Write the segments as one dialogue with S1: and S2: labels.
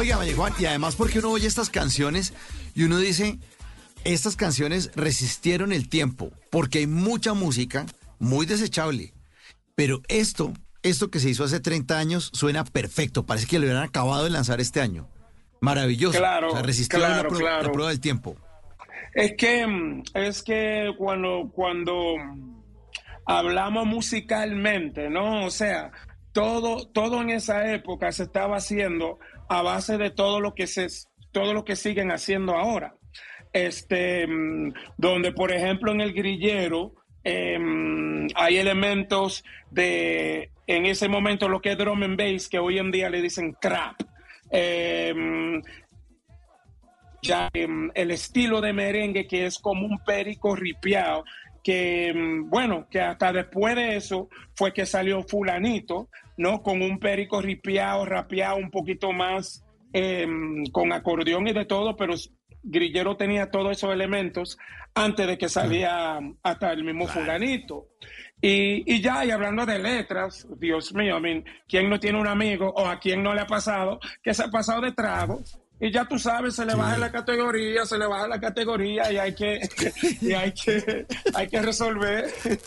S1: Oiga, María Juan, y además porque uno oye estas canciones y uno dice, estas canciones resistieron el tiempo, porque hay mucha música muy desechable. Pero esto, esto que se hizo hace 30 años, suena perfecto. Parece que lo hubieran acabado de lanzar este año. Maravilloso.
S2: Claro,
S1: O sea, resistió
S2: claro,
S1: la, prueba,
S2: claro.
S1: la prueba del tiempo.
S2: Es que, mm, es que cuando, cuando hablamos musicalmente, ¿no? O sea, todo, todo en esa época se estaba haciendo a base de todo lo que se, todo lo que siguen haciendo ahora. Este, mm, donde, por ejemplo, en el grillero em, hay elementos de, en ese momento, lo que es drum and bass, que hoy en día le dicen crap. Em, ya em, el estilo de merengue que es como un perico ripiado que em, bueno que hasta después de eso fue que salió fulanito no con un perico ripiado rapeado un poquito más em, con acordeón y de todo pero Grillero tenía todos esos elementos antes de que salía hasta el mismo fulanito. Y, y ya, y hablando de letras, Dios mío, I mean, ¿quién no tiene un amigo o a quién no le ha pasado que se ha pasado de trago? Y ya tú sabes, se le baja la categoría, se le baja la categoría y hay que, y hay que, hay que resolver.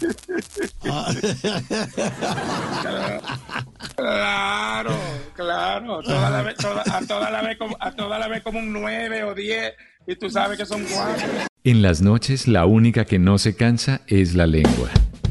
S2: Claro, claro. Toda la vez, toda- a toda la vez como, a toda la vez como un 9 o 10 y tú sabes que son cuatro.
S3: En las noches la única que no se cansa es la lengua.